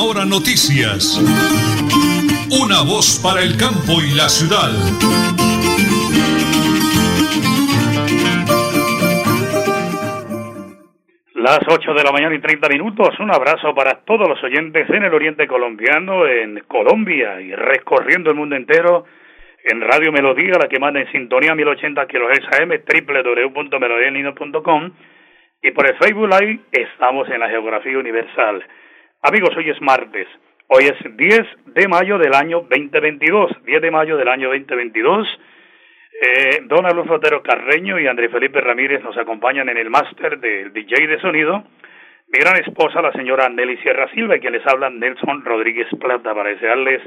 Última Hora Noticias. Una voz para el campo y la ciudad. Las 8 de la mañana y 30 minutos. Un abrazo para todos los oyentes en el oriente colombiano, en Colombia y recorriendo el mundo entero en Radio Melodía, la que manda en sintonía 1080 kHz AM, www.melodianino.com y por el Facebook Live estamos en la geografía universal. Amigos, hoy es martes. Hoy es 10 de mayo del año 2022. 10 de mayo del año 2022. Eh, Don Alonso Otero Carreño y André Felipe Ramírez nos acompañan en el máster del DJ de sonido. Mi gran esposa, la señora Nelly Sierra Silva, y quien les habla Nelson Rodríguez Plata, para desearles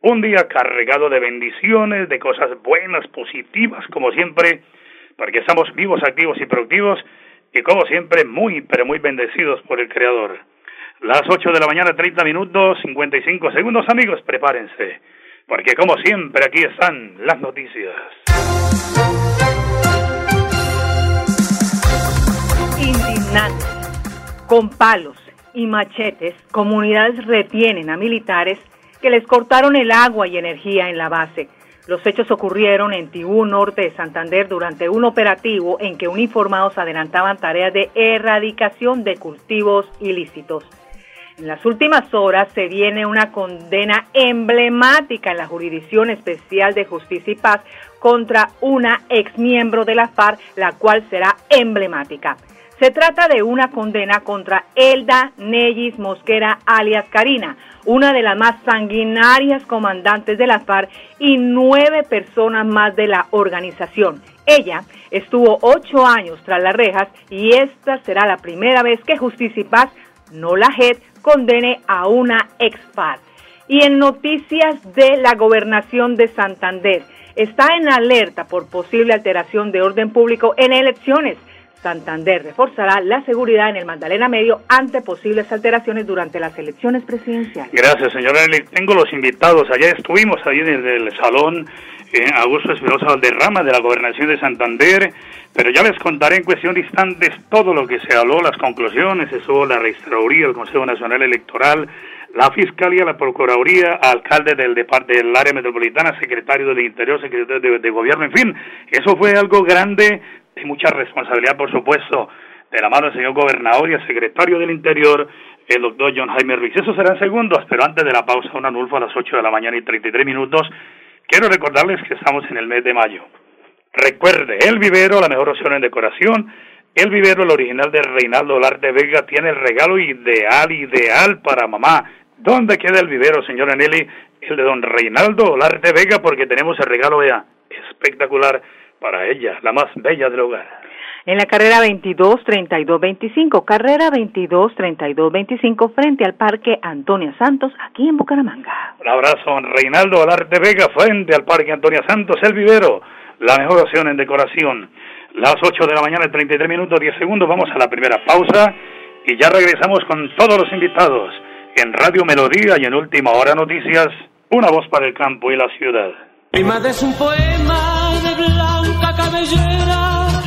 un día cargado de bendiciones, de cosas buenas, positivas, como siempre, porque estamos vivos, activos y productivos, y como siempre, muy, pero muy bendecidos por el Creador. Las 8 de la mañana, 30 minutos, 55 segundos, amigos, prepárense, porque como siempre, aquí están las noticias. Indignante. Con palos y machetes, comunidades retienen a militares que les cortaron el agua y energía en la base. Los hechos ocurrieron en Tibú Norte de Santander durante un operativo en que uniformados adelantaban tareas de erradicación de cultivos ilícitos. En las últimas horas se viene una condena emblemática en la Jurisdicción Especial de Justicia y Paz contra una exmiembro de la FARC, la cual será emblemática. Se trata de una condena contra Elda Nellis Mosquera alias Karina, una de las más sanguinarias comandantes de la FARC y nueve personas más de la organización. Ella estuvo ocho años tras las rejas y esta será la primera vez que Justicia y Paz, no la JED, condene a una ex FARC. Y en noticias de la gobernación de Santander, está en alerta por posible alteración de orden público en elecciones Santander reforzará la seguridad en el Magdalena Medio ante posibles alteraciones durante las elecciones presidenciales. Gracias, señora. Tengo los invitados. Allá estuvimos ahí en el salón eh, Augusto Espinosa Valderrama de la Gobernación de Santander, pero ya les contaré en cuestión de instantes todo lo que se habló, las conclusiones, eso, la registraduría, el Consejo Nacional Electoral, la Fiscalía, la Procuraduría, alcalde del, del área metropolitana, secretario del Interior, secretario de Gobierno, en fin, eso fue algo grande y mucha responsabilidad, por supuesto, de la mano del señor gobernador y el secretario del Interior, el doctor John Jaime Ruiz. Eso serán segundos, pero antes de la pausa, un anulfo a las 8 de la mañana y 33 minutos, quiero recordarles que estamos en el mes de mayo. Recuerde, el vivero, la mejor opción en decoración, el vivero, el original de Reinaldo Larte Vega, tiene el regalo ideal, ideal para mamá. ¿Dónde queda el vivero, señora Nelly? El de don Reinaldo Larte Vega, porque tenemos el regalo, vea, espectacular para ella, la más bella del hogar. En la carrera 22-32-25, carrera 22-32-25 frente al Parque Antonia Santos, aquí en Bucaramanga. Un abrazo, Reinaldo Alarte Vega, frente al Parque Antonia Santos, el vivero, la mejor opción en decoración. Las 8 de la mañana, 33 minutos, 10 segundos, vamos a la primera pausa y ya regresamos con todos los invitados en Radio Melodía y en Última Hora Noticias, una voz para el campo y la ciudad. es un poema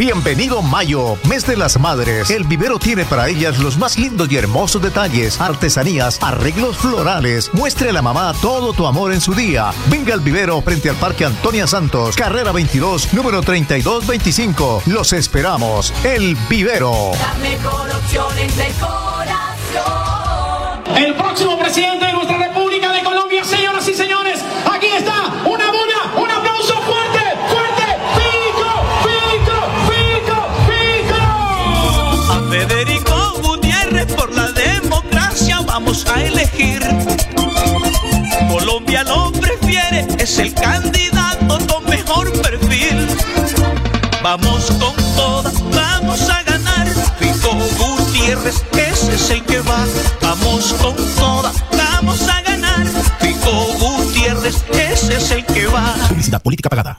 Bienvenido Mayo, mes de las madres. El vivero tiene para ellas los más lindos y hermosos detalles, artesanías, arreglos florales. Muestre a la mamá todo tu amor en su día. Venga al vivero frente al Parque Antonia Santos, carrera 22, número 3225. Los esperamos. El vivero. La mejor opción en decoración. El próximo presidente de nuestra República de Colombia, señoras y señores, Vamos a elegir. es el candidato con mejor perfil. Vamos con toda, vamos a ganar. Fico Gutiérrez, ese es el que va. Vamos con toda, vamos a ganar. Fico Gutiérrez, ese es el que va. Publicidad política pagada.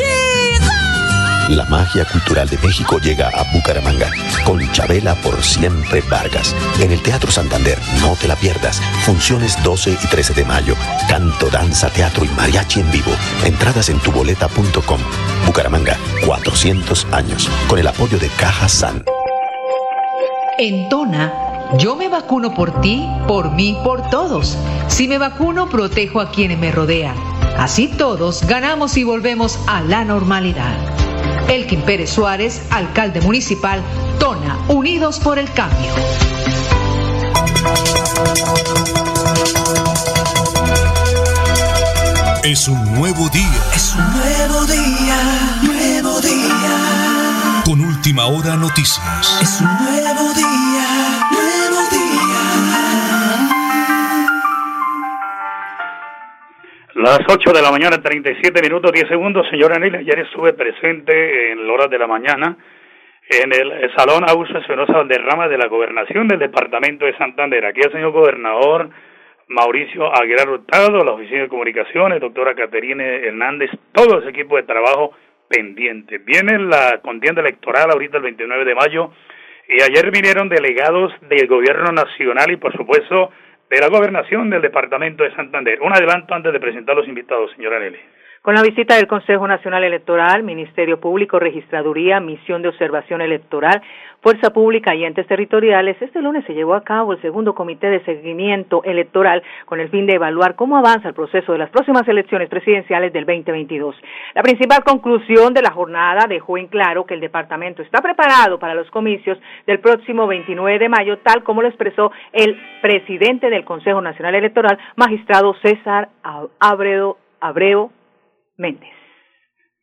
La magia cultural de México llega a Bucaramanga con Chabela por siempre Vargas. En el Teatro Santander, no te la pierdas. Funciones 12 y 13 de mayo. Canto, danza, teatro y mariachi en vivo. Entradas en tuboleta.com. Bucaramanga, 400 años. Con el apoyo de Caja San. En Tona, yo me vacuno por ti, por mí, por todos. Si me vacuno, protejo a quienes me rodean. Así todos ganamos y volvemos a la normalidad. Elkin Pérez Suárez, alcalde municipal, Tona, Unidos por el Cambio. Es un nuevo día. Es un nuevo día, nuevo día. Con última hora noticias. Es un nuevo día, Las 8 de la mañana, 37 minutos, 10 segundos. Señora Anel, ayer estuve presente en la hora de la mañana en el Salón Augusto Espinosa Valderrama de la Gobernación del Departamento de Santander. Aquí el señor gobernador Mauricio Aguilar Hurtado, la Oficina de Comunicaciones, doctora Caterine Hernández, todo ese equipo de trabajo pendiente. Viene la contienda electoral ahorita el 29 de mayo y ayer vinieron delegados del gobierno nacional y por supuesto de la gobernación del departamento de Santander. Un adelanto antes de presentar los invitados, señora Nelly. Con la visita del Consejo Nacional Electoral, Ministerio Público, Registraduría, Misión de Observación Electoral, Fuerza Pública y entes territoriales, este lunes se llevó a cabo el segundo comité de seguimiento electoral con el fin de evaluar cómo avanza el proceso de las próximas elecciones presidenciales del 2022. La principal conclusión de la jornada dejó en claro que el departamento está preparado para los comicios del próximo 29 de mayo, tal como lo expresó el presidente del Consejo Nacional Electoral, magistrado César Abreu, Abreu Méndez.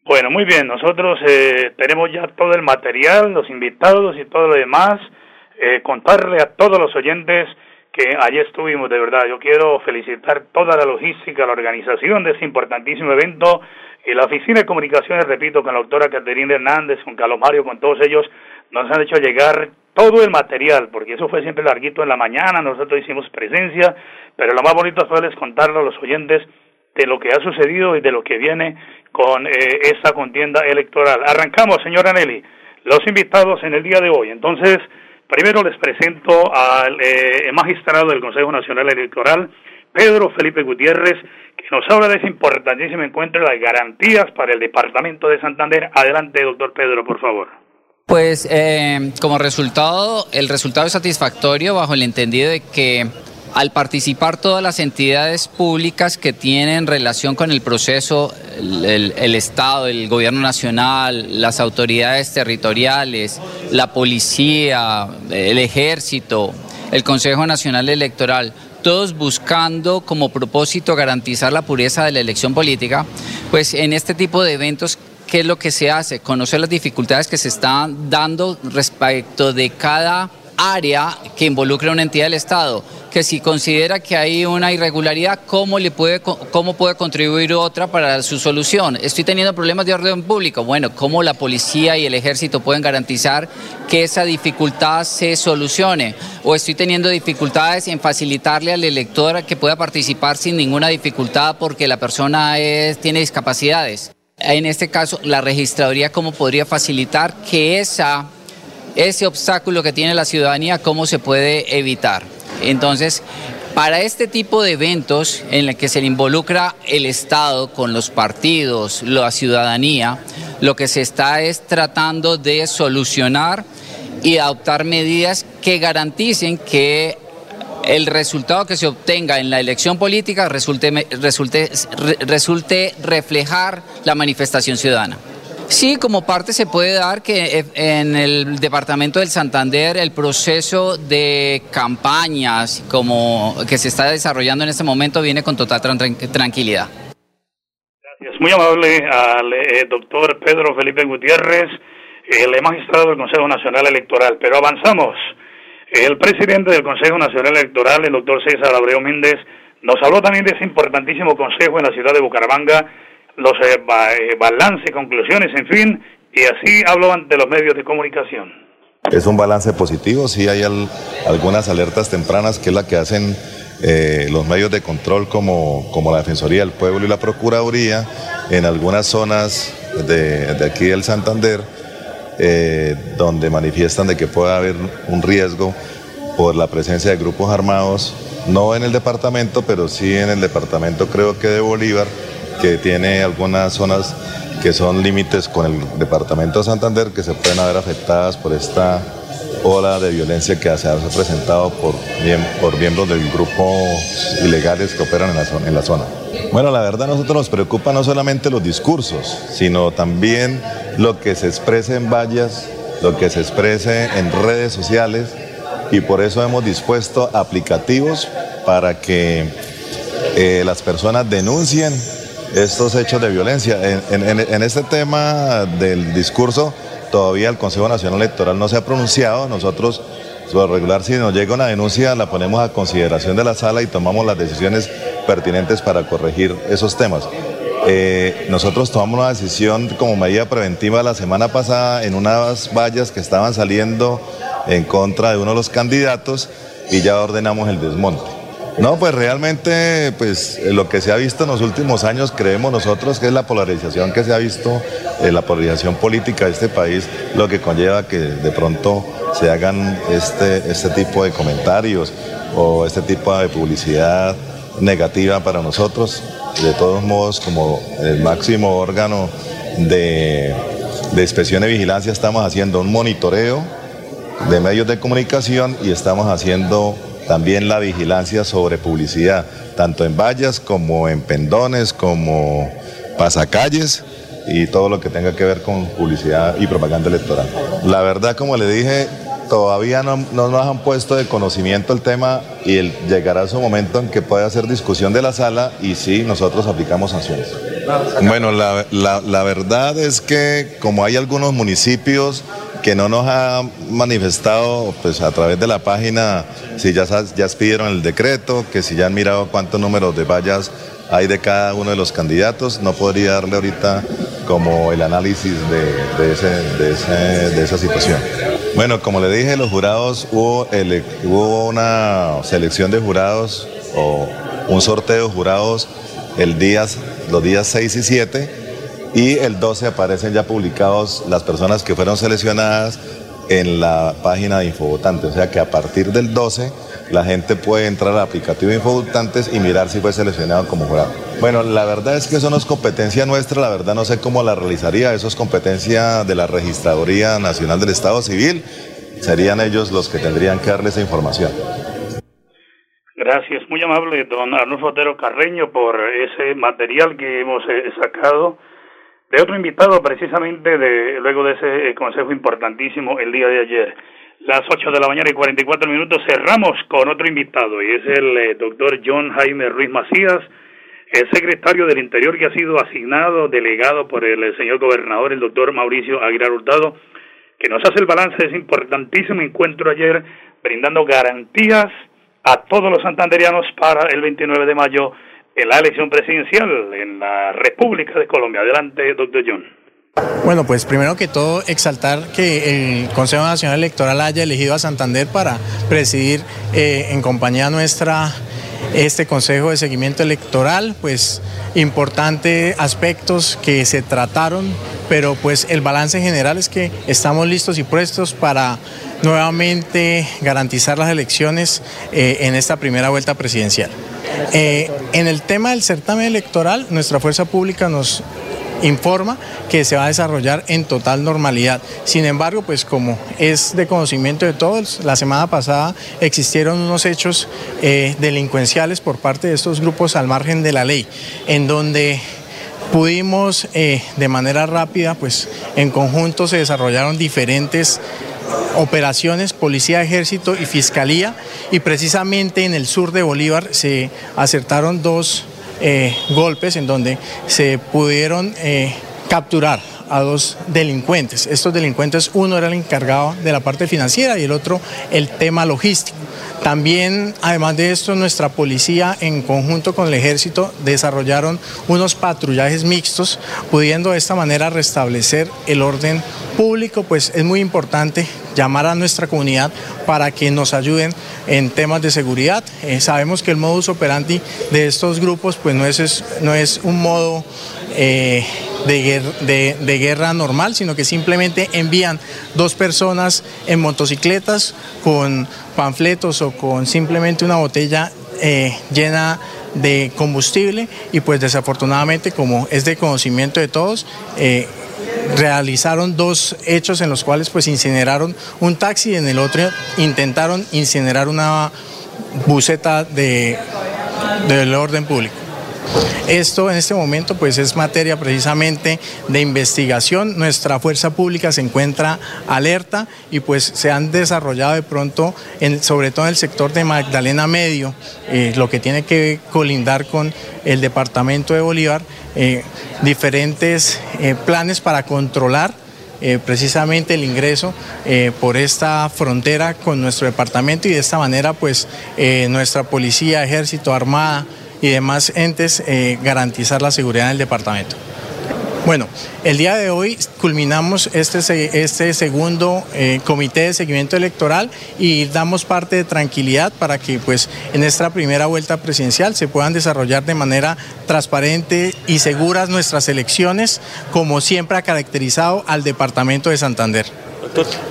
Bueno, muy bien, nosotros eh, tenemos ya todo el material, los invitados y todo lo demás. Eh, contarle a todos los oyentes que allí estuvimos, de verdad. Yo quiero felicitar toda la logística, la organización de este importantísimo evento y la Oficina de Comunicaciones, repito, con la doctora Caterina Hernández, con Carlos Mario, con todos ellos, nos han hecho llegar todo el material, porque eso fue siempre larguito en la mañana, nosotros hicimos presencia, pero lo más bonito fue les contarle a los oyentes de lo que ha sucedido y de lo que viene con eh, esta contienda electoral. Arrancamos, señora Nelly, los invitados en el día de hoy. Entonces, primero les presento al eh, magistrado del Consejo Nacional Electoral, Pedro Felipe Gutiérrez, que nos habla de ese importantísimo encuentro de las garantías para el Departamento de Santander. Adelante, doctor Pedro, por favor. Pues eh, como resultado, el resultado es satisfactorio bajo el entendido de que al participar todas las entidades públicas que tienen relación con el proceso, el, Estado, el Gobierno Nacional, las autoridades territoriales, la policía, el ejército, el Consejo Nacional Electoral, todos buscando como propósito garantizar la pureza de la elección política, pues en este tipo de eventos ¿qué es lo que se hace? Conocer las dificultades que se están dando respecto de cada área que involucre a una entidad del Estado, que si considera que hay una irregularidad, ¿cómo, le puede, cómo puede contribuir otra para su solución? Estoy teniendo problemas de orden público. Bueno, ¿cómo la policía y el ejército pueden garantizar que esa dificultad se solucione? O estoy teniendo dificultades en facilitarle al elector que pueda participar sin ninguna dificultad porque la persona es, tiene discapacidades. En este caso, la registraduría, ¿cómo podría facilitar que esa ese obstáculo que tiene la ciudadanía, cómo se puede evitar. Entonces, para este tipo de eventos en los que se involucra el Estado con los partidos, la ciudadanía, lo que se está es tratando de solucionar y adoptar medidas que garanticen que el resultado que se obtenga en la elección política resulte, resulte, resulte reflejar la manifestación ciudadana. Sí, como parte se puede dar que en el departamento del Santander el proceso de campañas como que se está desarrollando en este momento viene con total tranquilidad. Gracias. Muy amable al eh, doctor Pedro Felipe Gutiérrez, el magistrado del Consejo Nacional Electoral. Pero avanzamos. El presidente del Consejo Nacional Electoral, el doctor César Abreu Méndez, nos habló también de ese importantísimo consejo en la ciudad de Bucaramanga los eh, eh, balances, conclusiones, en fin, y así hablo ante los medios de comunicación. Es un balance positivo, sí hay algunas alertas tempranas que es la que hacen eh, los medios de control como, como la Defensoría del Pueblo y la Procuraduría en algunas zonas de, de aquí del Santander, donde manifiestan de que puede haber un riesgo por la presencia de grupos armados, no en el departamento, pero sí en el departamento creo que de Bolívar, que tiene algunas zonas que son límites con el departamento de Santander que se pueden haber afectadas por esta ola de violencia que se ha presentado por, por miembros del grupo ilegales que operan en la, zona. Bueno, la verdad a nosotros nos preocupa no solamente los discursos, sino también lo que se exprese en vallas, lo que se exprese en redes sociales y por eso hemos dispuesto aplicativos para que eh, las personas denuncien estos hechos de violencia. En, este tema del discurso, todavía el Consejo Nacional Electoral no se ha pronunciado. Nosotros, por regular, si nos llega una denuncia, la ponemos a consideración de la sala y tomamos las decisiones pertinentes para corregir esos temas. Eh, nosotros tomamos una decisión como medida preventiva la semana pasada en unas vallas que estaban saliendo en contra de uno de los candidatos y ya ordenamos el desmonte. No, pues realmente, pues lo que se ha visto en los últimos años, creemos nosotros que es la polarización que se ha visto, eh, la polarización política de este país, lo que conlleva que de pronto se hagan este, este tipo de comentarios o este tipo de publicidad negativa para nosotros. De todos modos, como el máximo órgano de, de inspección y vigilancia, estamos haciendo un monitoreo de medios de comunicación y estamos haciendo también la vigilancia sobre publicidad, tanto en vallas como en pendones, como pasacalles y todo lo que tenga que ver con publicidad y propaganda electoral. La verdad, como le dije, todavía no, nos han puesto de conocimiento el tema y el, llegará su momento en que pueda hacer discusión de la sala y sí, nosotros aplicamos sanciones. Bueno, la, la verdad es que como hay algunos municipios que no nos ha manifestado pues a través de la página si ya, ya pidieron el decreto, que si ya han mirado cuántos números de vallas hay de cada uno de los candidatos, no podría darle ahorita como el análisis de, de, esa situación. Bueno, como le dije, los jurados, hubo, hubo una selección de jurados o un sorteo de jurados el día, los días 6 y 7 y el 12 aparecen ya publicados las personas que fueron seleccionadas en la página de Infovotantes. O sea que a partir del 12 la gente puede entrar al aplicativo de Infovotantes y mirar si fue seleccionado como jurado. Bueno, la verdad es que eso no es competencia nuestra, la verdad no sé cómo la realizaría, eso es competencia de la Registraduría Nacional del Estado Civil, serían ellos los que tendrían que darle esa información. Gracias, muy amable don Arnulfo Otero Carreño por ese material que hemos eh, sacado de otro invitado precisamente de luego de ese eh, consejo importantísimo el día de ayer. Las 8 de la mañana y 44 minutos cerramos con otro invitado y es el eh, doctor John Jaime Ruiz Macías, el secretario del Interior que ha sido asignado, delegado por el, señor gobernador, el doctor Mauricio Aguilar Hurtado, que nos hace el balance de ese importantísimo encuentro ayer, brindando garantías a todos los santanderianos para el 29 de mayo en la elección presidencial en la República de Colombia. Adelante, doctor John. Bueno, pues primero que todo exaltar que el Consejo Nacional Electoral haya elegido a Santander para presidir eh, en compañía nuestra este Consejo de Seguimiento Electoral, pues importantes aspectos que se trataron, pero pues el balance general es que estamos listos y prestos para nuevamente garantizar las elecciones eh, en esta primera vuelta presidencial. Eh, en el tema del certamen electoral, nuestra fuerza pública nos informa que se va a desarrollar en total normalidad. Sin embargo, pues como es de conocimiento de todos, la semana pasada existieron unos hechos eh, delincuenciales por parte de estos grupos al margen de la ley, en donde pudimos eh, de manera rápida, pues en conjunto se desarrollaron diferentes operaciones, policía, ejército y fiscalía, y precisamente en el sur de Bolívar se acertaron dos eh, golpes en donde se pudieron eh, capturar a dos delincuentes. Estos delincuentes, uno era el encargado de la parte financiera y el otro el tema logístico. También, además de esto, nuestra policía en conjunto con el ejército desarrollaron unos patrullajes mixtos, pudiendo de esta manera restablecer el orden público, pues es muy importante llamar a nuestra comunidad para que nos ayuden en temas de seguridad. Eh, sabemos que el modus operandi de estos grupos pues no es, no es un modo eh, de, guerra, normal, sino que simplemente envían dos personas en motocicletas con panfletos o con simplemente una botella eh, llena de combustible y pues desafortunadamente como es de conocimiento de todos, realizaron dos hechos en los cuales pues incineraron un taxi y en el otro intentaron incinerar una buceta de, del orden público. Esto en este momento pues es materia precisamente de investigación. Nuestra fuerza pública se encuentra alerta y pues se han desarrollado de pronto, sobre todo en el sector de Magdalena Medio, eh, lo que tiene que colindar con el departamento de Bolívar, eh, diferentes eh, planes para controlar precisamente el ingreso por esta frontera con nuestro departamento y de esta manera pues nuestra policía, ejército, armada, y demás entes eh, garantizar la seguridad del departamento. Bueno, el día de hoy culminamos este, este segundo eh, comité de seguimiento electoral y damos parte de tranquilidad para que pues en esta primera vuelta presidencial se puedan desarrollar de manera transparente y seguras nuestras elecciones, como siempre ha caracterizado al departamento de Santander.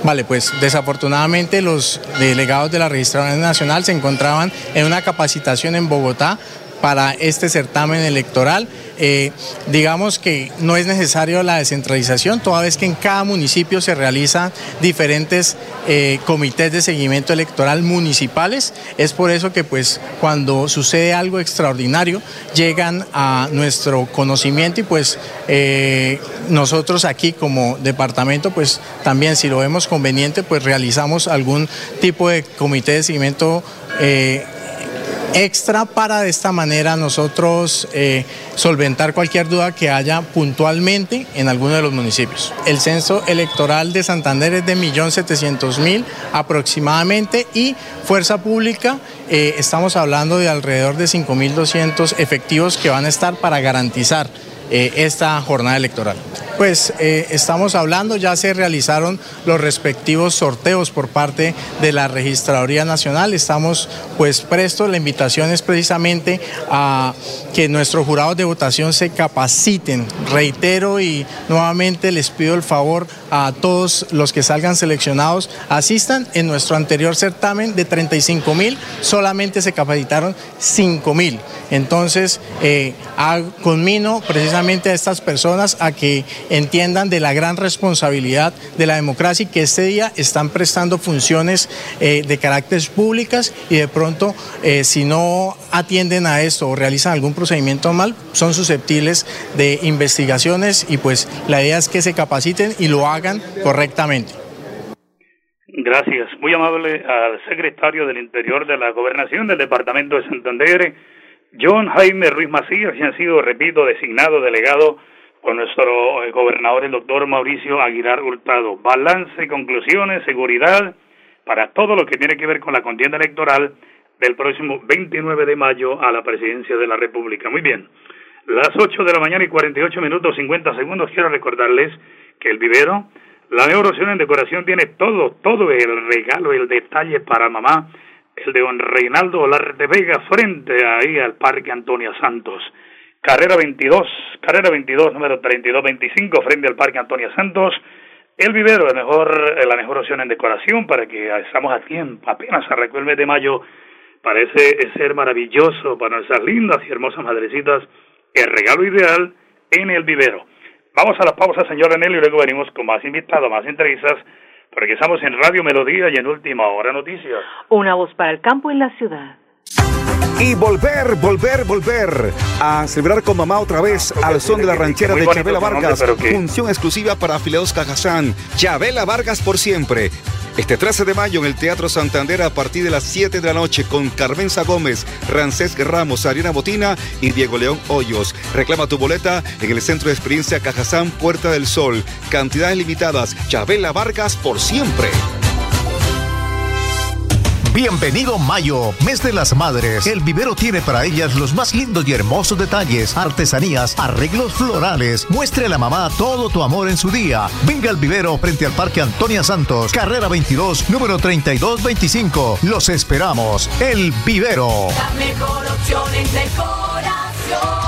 Vale, pues desafortunadamente los delegados de la Registraduría Nacional se encontraban en una capacitación en Bogotá para este certamen electoral. Eh, digamos que no es necesario la descentralización, toda vez que en cada municipio se realizan diferentes eh, comités de seguimiento electoral municipales. Es por eso que pues cuando sucede algo extraordinario llegan a nuestro conocimiento y pues eh, nosotros aquí como departamento pues también si lo vemos conveniente pues realizamos algún tipo de comité de seguimiento extra para de esta manera nosotros eh, solventar cualquier duda que haya puntualmente en alguno de los municipios. El censo electoral de Santander es de 1.700.000 aproximadamente y Fuerza Pública eh, estamos hablando de alrededor de 5.200 efectivos que van a estar para garantizar eh, esta jornada electoral. Pues eh, estamos hablando, ya se realizaron los respectivos sorteos por parte de la Registraduría Nacional, estamos pues prestos, la invitación es precisamente a que nuestros jurados de votación se capaciten, reitero y nuevamente les pido el favor a todos los que salgan seleccionados, asistan, en nuestro anterior certamen de 35 mil, solamente se capacitaron 5 mil, entonces eh, conmino precisamente a estas personas a que entiendan de la gran responsabilidad de la democracia y que este día están prestando funciones eh, de carácter públicas y de pronto eh, si no atienden a esto o realizan algún procedimiento mal, son susceptibles de investigaciones y pues la idea es que se capaciten y lo hagan correctamente. Gracias. Muy amable al secretario del Interior de la Gobernación del Departamento de Santander, John Jaime Ruiz Macías, que ha sido, repito, designado delegado con nuestro eh, gobernador, el doctor Mauricio Aguilar Hurtado. Balance, conclusiones, seguridad para todo lo que tiene que ver con la contienda electoral del próximo 29 de mayo a la presidencia de la República. Muy bien, las 8 de la mañana y 48 minutos 50 segundos. Quiero recordarles que el vivero, la neuroción en decoración tiene todo, todo el regalo, el detalle para mamá, el de don Reinaldo Olarte Vega, frente ahí al Parque Antonia Santos. Carrera 22, carrera 22, número 3225, frente al Parque Antonia Santos. El vivero, la mejor, la mejor opción en decoración para que estamos a tiempo, apenas arrancó el mes de mayo. Parece ser maravilloso para nuestras lindas y hermosas madrecitas. El regalo ideal en el vivero. Vamos a la pausa, señor Enel, y luego venimos con más invitados, más entrevistas, porque estamos en Radio Melodía y en Última Hora Noticias. Una voz para el campo y la ciudad. Y volver, volver, volver a celebrar con mamá otra vez al son de la ranchera de Chabela Vargas. Función exclusiva para afiliados Cajazán. Chabela Vargas por siempre. Este 13 de mayo en el Teatro Santander a partir de las 7 de la noche con Carmenza Gómez, Rancés Ramos, Ariana Botina y Diego León Hoyos. Reclama tu boleta en el Centro de Experiencia Cajazán Puerta del Sol. Cantidades limitadas. Chabela Vargas por siempre. Bienvenido Mayo, mes de las madres. El vivero tiene para ellas los más lindos y hermosos detalles, artesanías, arreglos florales. Muestre a la mamá todo tu amor en su día. Venga al vivero frente al Parque Antonia Santos, carrera 22, número 3225. Los esperamos. El vivero. La mejor opción en decoración.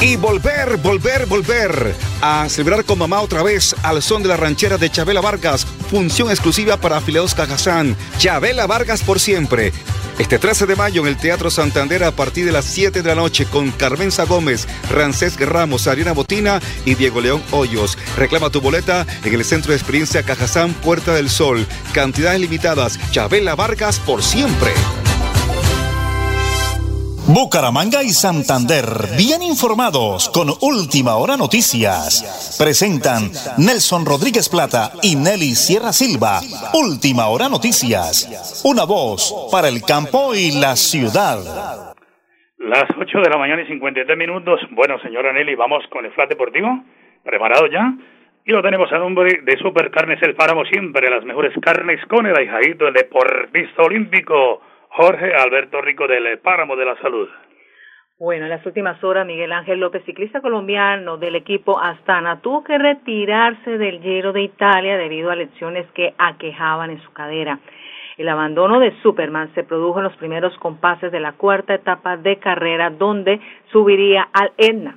Y volver, volver, volver a celebrar con mamá otra vez al son de la ranchera de Chabela Vargas. Función exclusiva para afiliados Cajazán. Chabela Vargas por siempre. Este 13 de mayo en el Teatro Santander a partir de las 7 de la noche con Carmenza Gómez, Rancés Ramos, Ariana Botina y Diego León Hoyos. Reclama tu boleta en el Centro de Experiencia Cajazán Puerta del Sol. Cantidades limitadas. Chabela Vargas por siempre. Bucaramanga y Santander, bien informados con Última Hora Noticias. Presentan Nelson Rodríguez Plata y Nelly Sierra Silva. Última Hora Noticias. Una voz para el campo y la ciudad. Las 8 de la mañana y 53 minutos. Bueno, señora Nelly, vamos con el flat deportivo. ¿Preparado ya? Y lo tenemos a nombre de Supercarnes El Páramo, siempre las mejores carnes con el ahijadito, el deportista olímpico, Jorge Alberto Rico del Páramo de la Salud. Bueno, en las últimas horas, Miguel Ángel López, ciclista colombiano del equipo Astana, tuvo que retirarse del Giro de Italia debido a lesiones que aquejaban en su cadera. El abandono de Superman se produjo en los primeros compases de la cuarta etapa de carrera, donde subiría al Etna.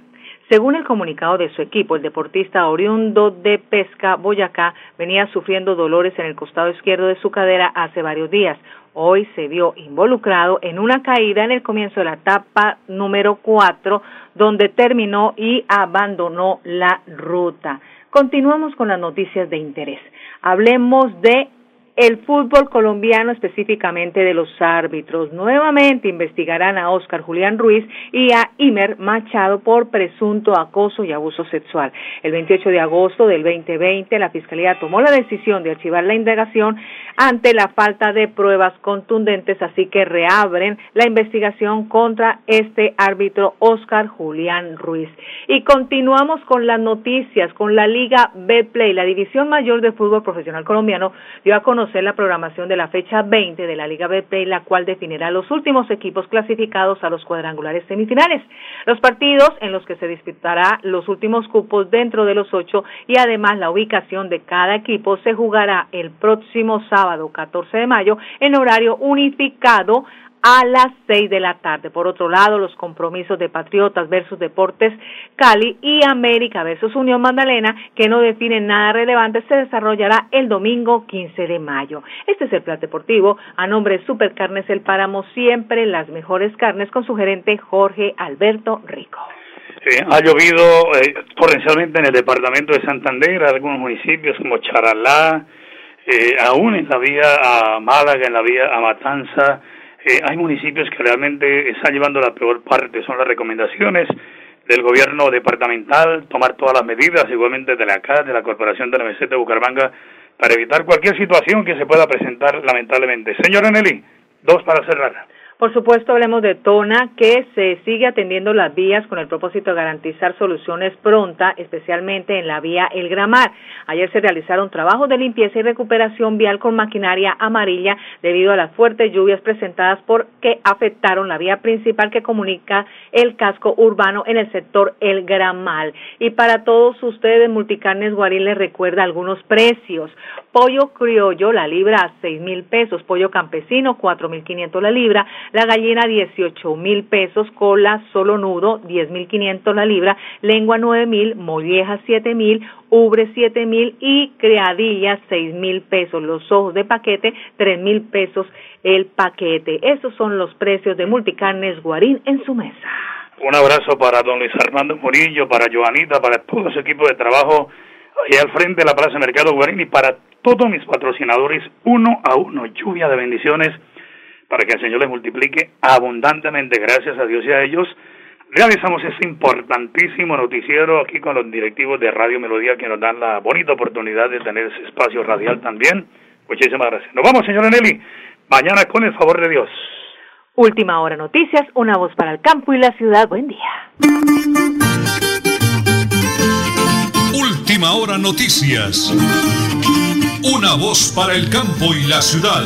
Según el comunicado de su equipo, el deportista oriundo de Pesca, Boyacá, venía sufriendo dolores en el costado izquierdo de su cadera hace varios días. Hoy se vio involucrado en una caída en el comienzo de la etapa número 4, donde terminó y abandonó la ruta. Continuamos con las noticias de interés. Hablemos de el fútbol colombiano, específicamente de los árbitros. Nuevamente investigarán a Oscar Julián Ruiz y a Imer Machado por presunto acoso y abuso sexual. El 28 de agosto del 2020, la Fiscalía tomó la decisión de archivar la indagación ante la falta de pruebas contundentes, así que reabren la investigación contra este árbitro Oscar Julián Ruiz. Y continuamos con las noticias, con la Liga Betplay, la División Mayor de Fútbol Profesional Colombiano, dio a conocer la programación de la fecha 20 de la Liga Betplay, la cual definirá los últimos equipos clasificados a los cuadrangulares semifinales. Los partidos en los que se disputará los últimos cupos dentro de los ocho y además la ubicación de cada equipo se jugará el próximo sábado 14 de mayo en horario unificado a las seis de la tarde. Por otro lado, los compromisos de Patriotas versus Deportes Cali y América versus Unión Magdalena, que no definen nada relevante, se desarrollará el domingo 15 de mayo. Este es el Plan Deportivo. A nombre de Supercarnes El Páramo, siempre las mejores carnes con su gerente Jorge Alberto Rico. Ha llovido eh, torrencialmente en el departamento de Santander, algunos municipios como Charalá, eh, aún en la vía a Málaga, en la vía a Matanza, Eh, hay municipios que realmente están llevando la peor parte, son las recomendaciones del gobierno departamental, tomar todas las medidas, igualmente de la CAD, de la Corporación de la Meseta de Bucaramanga, para evitar cualquier situación que se pueda presentar lamentablemente. Señora Nelly, dos para cerrar. Por supuesto, hablemos de Tona, que se sigue atendiendo las vías con el propósito de garantizar soluciones pronta, especialmente en la vía El Gramar. Ayer se realizaron trabajos de limpieza y recuperación vial con maquinaria amarilla debido a las fuertes lluvias presentadas porque afectaron la vía principal que comunica el casco urbano en el sector El Gramal. Y para todos ustedes, Multicarnes Guarín les recuerda algunos precios. Pollo criollo, la libra seis mil pesos. Pollo campesino, cuatro mil quinientos la libra la gallina 18 mil pesos, cola solo nudo 10 mil 500 la libra, lengua 9 mil, molleja 7 mil, ubre 7 mil. Y creadilla 6 mil pesos, los ojos de paquete 3 mil pesos el paquete. Esos son los precios de Multicarnes Guarín en su mesa. Un abrazo para don Luis Armando Murillo, para Joanita, para todo su equipo de trabajo ahí al frente de la Plaza Mercado Guarín y para todos mis patrocinadores, uno a uno, lluvia de bendiciones para que el Señor les multiplique abundantemente, gracias a Dios y a ellos. Realizamos este importantísimo noticiero aquí con los directivos de Radio Melodía que nos dan la bonita oportunidad de tener ese espacio radial también. Muchísimas gracias. Nos vamos, señora Nelly. Mañana con el favor de Dios. Última hora noticias, una voz para el campo y la ciudad. Buen día. Última hora noticias. Una voz para el campo y la ciudad.